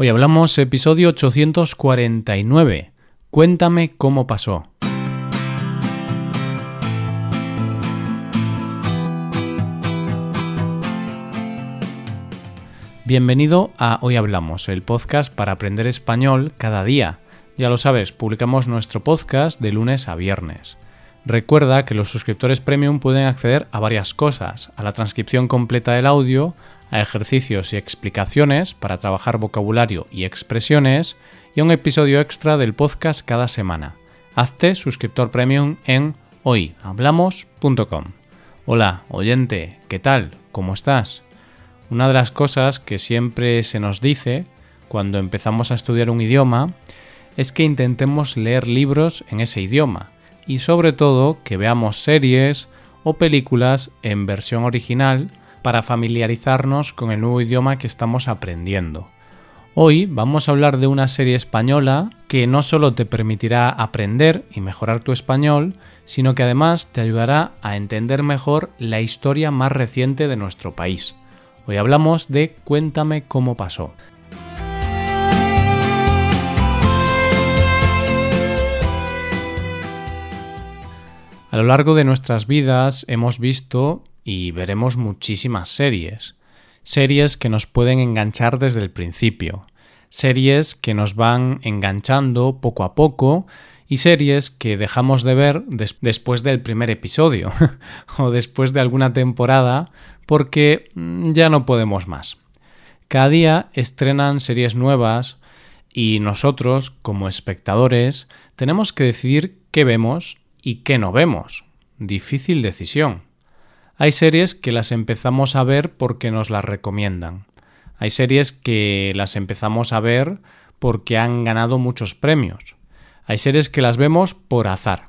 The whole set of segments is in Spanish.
Hoy hablamos episodio 849. Cuéntame cómo pasó. Bienvenido a Hoy Hablamos, el podcast para aprender español cada día. Ya lo sabes, publicamos nuestro podcast de lunes a viernes. Recuerda que los suscriptores premium pueden acceder a varias cosas, a la transcripción completa del audio, a ejercicios y explicaciones para trabajar vocabulario y expresiones, y a un episodio extra del podcast cada semana. Hazte suscriptor premium en hoyhablamos.com. Hola, oyente, ¿qué tal? ¿Cómo estás? Una de las cosas que siempre se nos dice cuando empezamos a estudiar un idioma es que intentemos leer libros en ese idioma y sobre todo que veamos series o películas en versión original para familiarizarnos con el nuevo idioma que estamos aprendiendo. Hoy vamos a hablar de una serie española que no solo te permitirá aprender y mejorar tu español, sino que además te ayudará a entender mejor la historia más reciente de nuestro país. Hoy hablamos de Cuéntame cómo pasó. A lo largo de nuestras vidas hemos visto y veremos muchísimas series. Series que nos pueden enganchar desde el principio. Series que nos van enganchando poco a poco y series que dejamos de ver después del primer episodio o después de alguna temporada porque mm, ya no podemos más. Cada día estrenan series nuevas y nosotros, como espectadores, tenemos que decidir qué vemos y qué no vemos. Difícil decisión. Hay series que las empezamos a ver porque nos las recomiendan. Hay series que las empezamos a ver porque han ganado muchos premios. Hay series que las vemos por azar.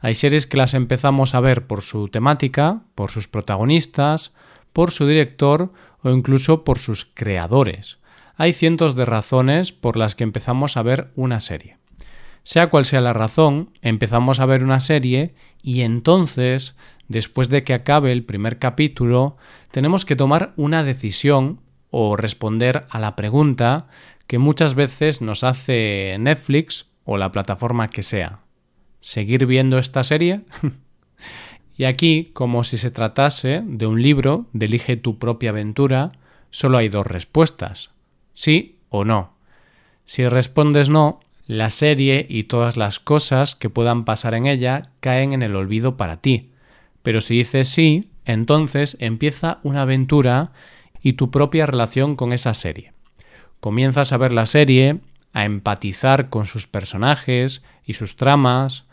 Hay series que las empezamos a ver por su temática, por sus protagonistas, por su director o incluso por sus creadores. Hay cientos de razones por las que empezamos a ver una serie. Sea cual sea la razón, empezamos a ver una serie y entonces, después de que acabe el primer capítulo, tenemos que tomar una decisión o responder a la pregunta que muchas veces nos hace Netflix o la plataforma que sea. ¿Seguir viendo esta serie? y aquí, como si se tratase de un libro de Elige tu propia aventura, solo hay dos respuestas, sí o no. Si respondes no, la serie y todas las cosas que puedan pasar en ella caen en el olvido para ti. Pero si dices sí, entonces empieza una aventura y tu propia relación con esa serie. Comienzas a ver la serie, a empatizar con sus personajes y sus tramas,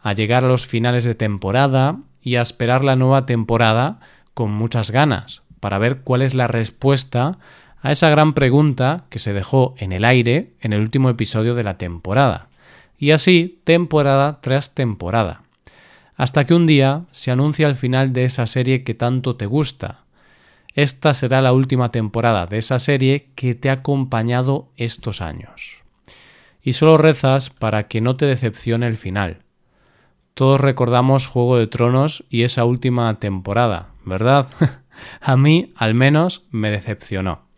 a llegar a los finales de temporada y a esperar la nueva temporada con muchas ganas para ver cuál es la respuesta a esa gran pregunta que se dejó en el aire en el último episodio de la temporada. Y así, temporada tras temporada. Hasta que un día se anuncia el final de esa serie que tanto te gusta. Esta será la última temporada de esa serie que te ha acompañado estos años. Y solo rezas para que no te decepcione el final. Todos recordamos Juego de Tronos y esa última temporada, ¿verdad? a mí, al menos, me decepcionó.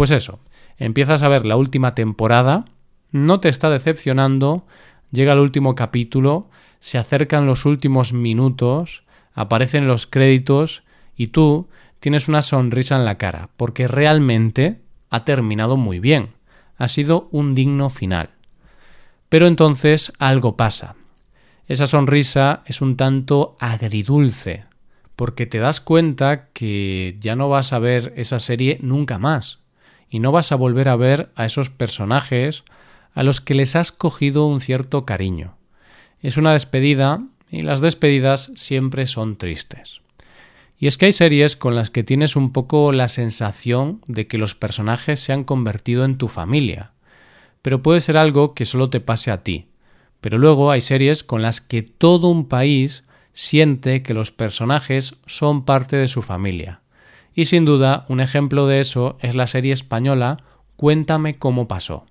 Pues eso, empiezas a ver la última temporada, no te está decepcionando, llega el último capítulo, se acercan los últimos minutos, aparecen los créditos y tú tienes una sonrisa en la cara, porque realmente ha terminado muy bien, ha sido un digno final. Pero entonces algo pasa. Esa sonrisa es un tanto agridulce, porque te das cuenta que ya no vas a ver esa serie nunca más y no vas a volver a ver a esos personajes a los que les has cogido un cierto cariño. Es una despedida y las despedidas siempre son tristes. Y es que hay series con las que tienes un poco la sensación de que los personajes se han convertido en tu familia, pero puede ser algo que solo te pase a ti. Pero luego hay series con las que todo un país siente que los personajes son parte de su familia. Y sin duda, un ejemplo de eso es la serie española Cuéntame cómo pasó.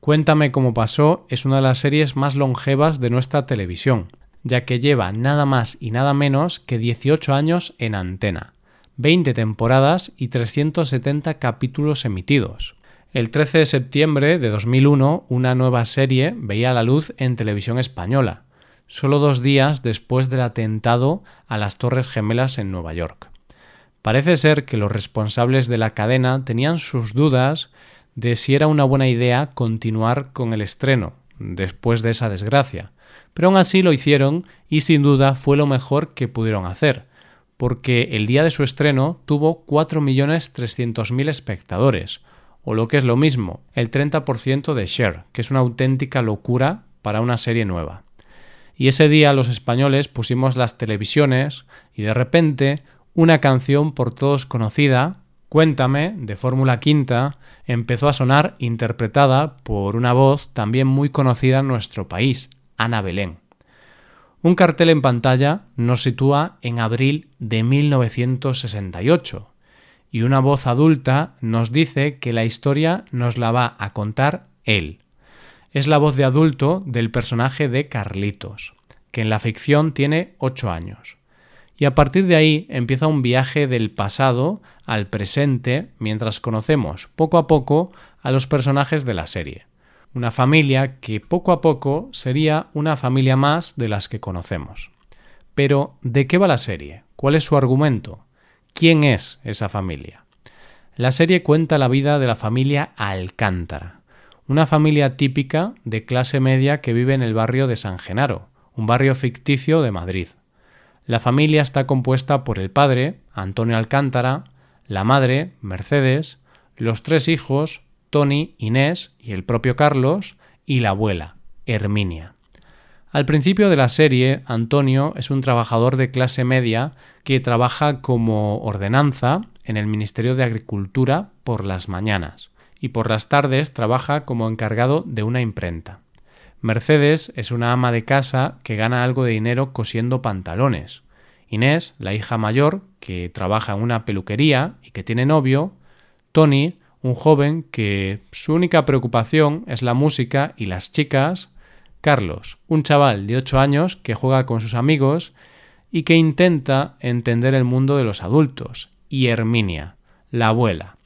Cuéntame cómo pasó es una de las series más longevas de nuestra televisión, ya que lleva nada más y nada menos que 18 años en antena, 20 temporadas y 370 capítulos emitidos. El 13 de septiembre de 2001, una nueva serie veía la luz en televisión española, solo dos días después del atentado a las Torres Gemelas en Nueva York. Parece ser que los responsables de la cadena tenían sus dudas de si era una buena idea continuar con el estreno después de esa desgracia, pero aún así lo hicieron y sin duda fue lo mejor que pudieron hacer, porque el día de su estreno tuvo 4.300.000 espectadores, o lo que es lo mismo, el 30% de share, que es una auténtica locura para una serie nueva. Y ese día los españoles pusimos las televisiones y de repente una canción por todos conocida, Cuéntame, de Fórmula Quinta, empezó a sonar interpretada por una voz también muy conocida en nuestro país, Ana Belén. Un cartel en pantalla nos sitúa en abril de 1968 y una voz adulta nos dice que la historia nos la va a contar él. Es la voz de adulto del personaje de Carlitos, que en la ficción tiene 8 años. Y a partir de ahí empieza un viaje del pasado al presente mientras conocemos poco a poco a los personajes de la serie. Una familia que poco a poco sería una familia más de las que conocemos. Pero, ¿de qué va la serie? ¿Cuál es su argumento? ¿Quién es esa familia? La serie cuenta la vida de la familia Alcántara, una familia típica de clase media que vive en el barrio de San Genaro, un barrio ficticio de Madrid. La familia está compuesta por el padre, Antonio Alcántara, la madre, Mercedes, los tres hijos, Tony, Inés y el propio Carlos, y la abuela, Herminia. Al principio de la serie, Antonio es un trabajador de clase media que trabaja como ordenanza en el Ministerio de Agricultura por las mañanas y por las tardes trabaja como encargado de una imprenta. Mercedes es una ama de casa que gana algo de dinero cosiendo pantalones. Inés, la hija mayor, que trabaja en una peluquería y que tiene novio. Tony, un joven que su única preocupación es la música y las chicas. Carlos, un chaval de 8 años que juega con sus amigos y que intenta entender el mundo de los adultos. Y Herminia, la abuela,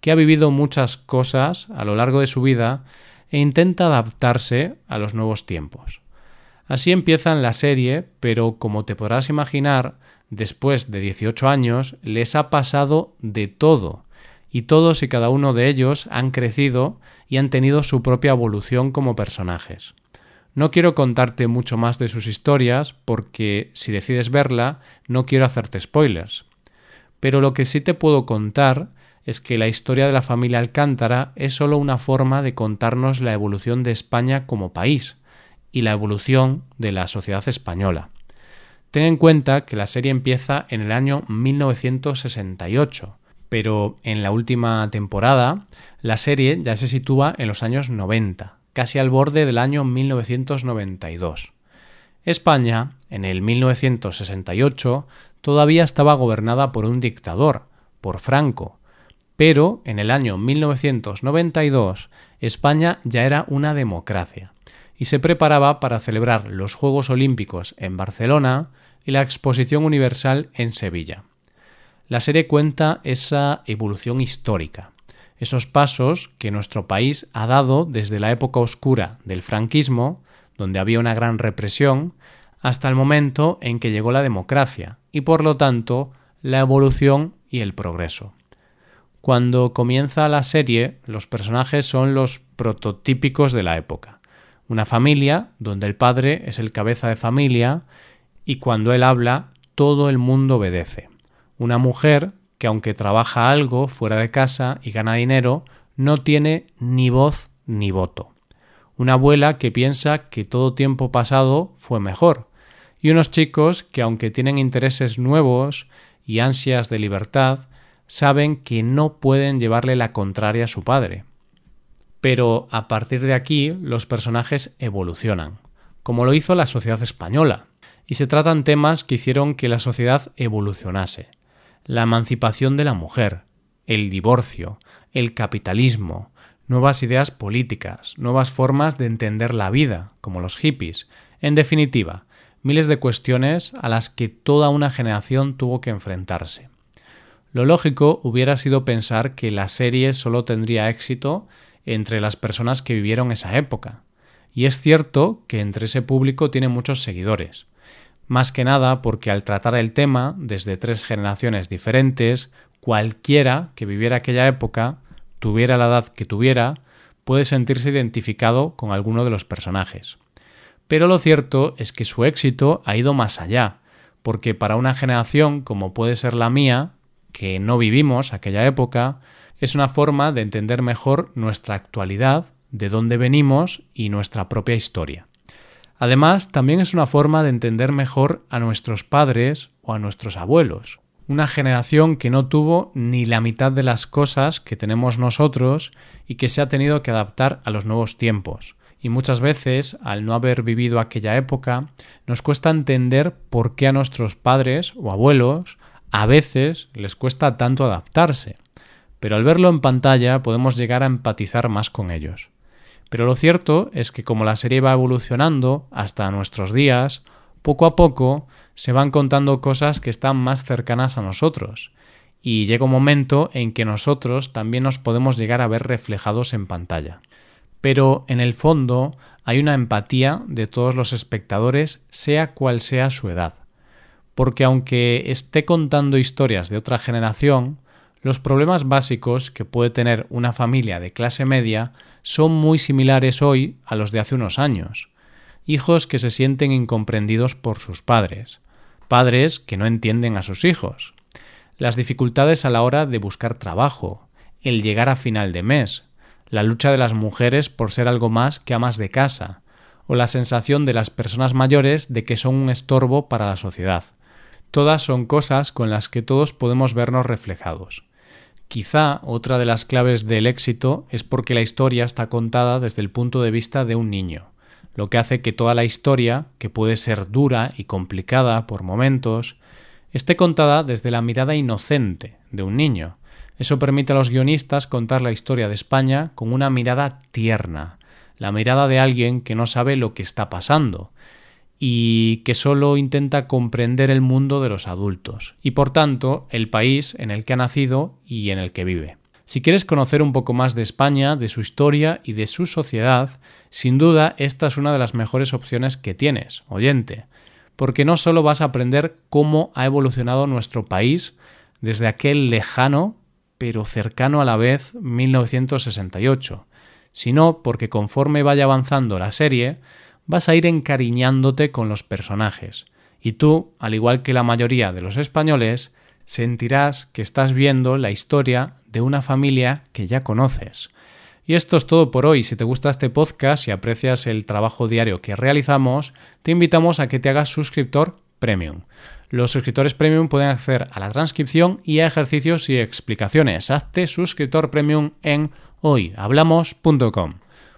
que ha vivido muchas cosas a lo largo de su vida e intenta adaptarse a los nuevos tiempos. Así empiezan la serie, pero como te podrás imaginar, después de 18 años les ha pasado de todo, y todos y cada uno de ellos han crecido y han tenido su propia evolución como personajes. No quiero contarte mucho más de sus historias porque si decides verla no quiero hacerte spoilers. Pero lo que sí te puedo contar es que la historia de la familia Alcántara es solo una forma de contarnos la evolución de España como país y la evolución de la sociedad española. Ten en cuenta que la serie empieza en el año 1968, pero en la última temporada la serie ya se sitúa en los años 90 casi al borde del año 1992. España, en el 1968, todavía estaba gobernada por un dictador, por Franco, pero en el año 1992 España ya era una democracia y se preparaba para celebrar los Juegos Olímpicos en Barcelona y la Exposición Universal en Sevilla. La serie cuenta esa evolución histórica, esos pasos que nuestro país ha dado desde la época oscura del franquismo, donde había una gran represión, hasta el momento en que llegó la democracia y por lo tanto la evolución y el progreso. Cuando comienza la serie, los personajes son los prototípicos de la época. Una familia donde el padre es el cabeza de familia y cuando él habla todo el mundo obedece. Una mujer que aunque trabaja algo fuera de casa y gana dinero, no tiene ni voz ni voto. Una abuela que piensa que todo tiempo pasado fue mejor. Y unos chicos que aunque tienen intereses nuevos y ansias de libertad, saben que no pueden llevarle la contraria a su padre. Pero a partir de aquí los personajes evolucionan, como lo hizo la sociedad española, y se tratan temas que hicieron que la sociedad evolucionase la emancipación de la mujer, el divorcio, el capitalismo, nuevas ideas políticas, nuevas formas de entender la vida, como los hippies, en definitiva, miles de cuestiones a las que toda una generación tuvo que enfrentarse. Lo lógico hubiera sido pensar que la serie solo tendría éxito entre las personas que vivieron esa época. Y es cierto que entre ese público tiene muchos seguidores. Más que nada porque al tratar el tema desde tres generaciones diferentes, cualquiera que viviera aquella época, tuviera la edad que tuviera, puede sentirse identificado con alguno de los personajes. Pero lo cierto es que su éxito ha ido más allá, porque para una generación como puede ser la mía, que no vivimos aquella época, es una forma de entender mejor nuestra actualidad, de dónde venimos y nuestra propia historia. Además, también es una forma de entender mejor a nuestros padres o a nuestros abuelos, una generación que no tuvo ni la mitad de las cosas que tenemos nosotros y que se ha tenido que adaptar a los nuevos tiempos. Y muchas veces, al no haber vivido aquella época, nos cuesta entender por qué a nuestros padres o abuelos a veces les cuesta tanto adaptarse. Pero al verlo en pantalla podemos llegar a empatizar más con ellos. Pero lo cierto es que como la serie va evolucionando hasta nuestros días, poco a poco se van contando cosas que están más cercanas a nosotros, y llega un momento en que nosotros también nos podemos llegar a ver reflejados en pantalla. Pero en el fondo hay una empatía de todos los espectadores, sea cual sea su edad. Porque aunque esté contando historias de otra generación, los problemas básicos que puede tener una familia de clase media son muy similares hoy a los de hace unos años. Hijos que se sienten incomprendidos por sus padres, padres que no entienden a sus hijos, las dificultades a la hora de buscar trabajo, el llegar a final de mes, la lucha de las mujeres por ser algo más que amas de casa, o la sensación de las personas mayores de que son un estorbo para la sociedad. Todas son cosas con las que todos podemos vernos reflejados. Quizá otra de las claves del éxito es porque la historia está contada desde el punto de vista de un niño, lo que hace que toda la historia, que puede ser dura y complicada por momentos, esté contada desde la mirada inocente de un niño. Eso permite a los guionistas contar la historia de España con una mirada tierna, la mirada de alguien que no sabe lo que está pasando, y que solo intenta comprender el mundo de los adultos y por tanto el país en el que ha nacido y en el que vive. Si quieres conocer un poco más de España, de su historia y de su sociedad, sin duda esta es una de las mejores opciones que tienes, oyente, porque no solo vas a aprender cómo ha evolucionado nuestro país desde aquel lejano, pero cercano a la vez 1968, sino porque conforme vaya avanzando la serie, vas a ir encariñándote con los personajes, y tú, al igual que la mayoría de los españoles, sentirás que estás viendo la historia de una familia que ya conoces. Y esto es todo por hoy. Si te gusta este podcast y aprecias el trabajo diario que realizamos, te invitamos a que te hagas suscriptor premium. Los suscriptores premium pueden acceder a la transcripción y a ejercicios y explicaciones. Hazte suscriptor premium en hoyhablamos.com.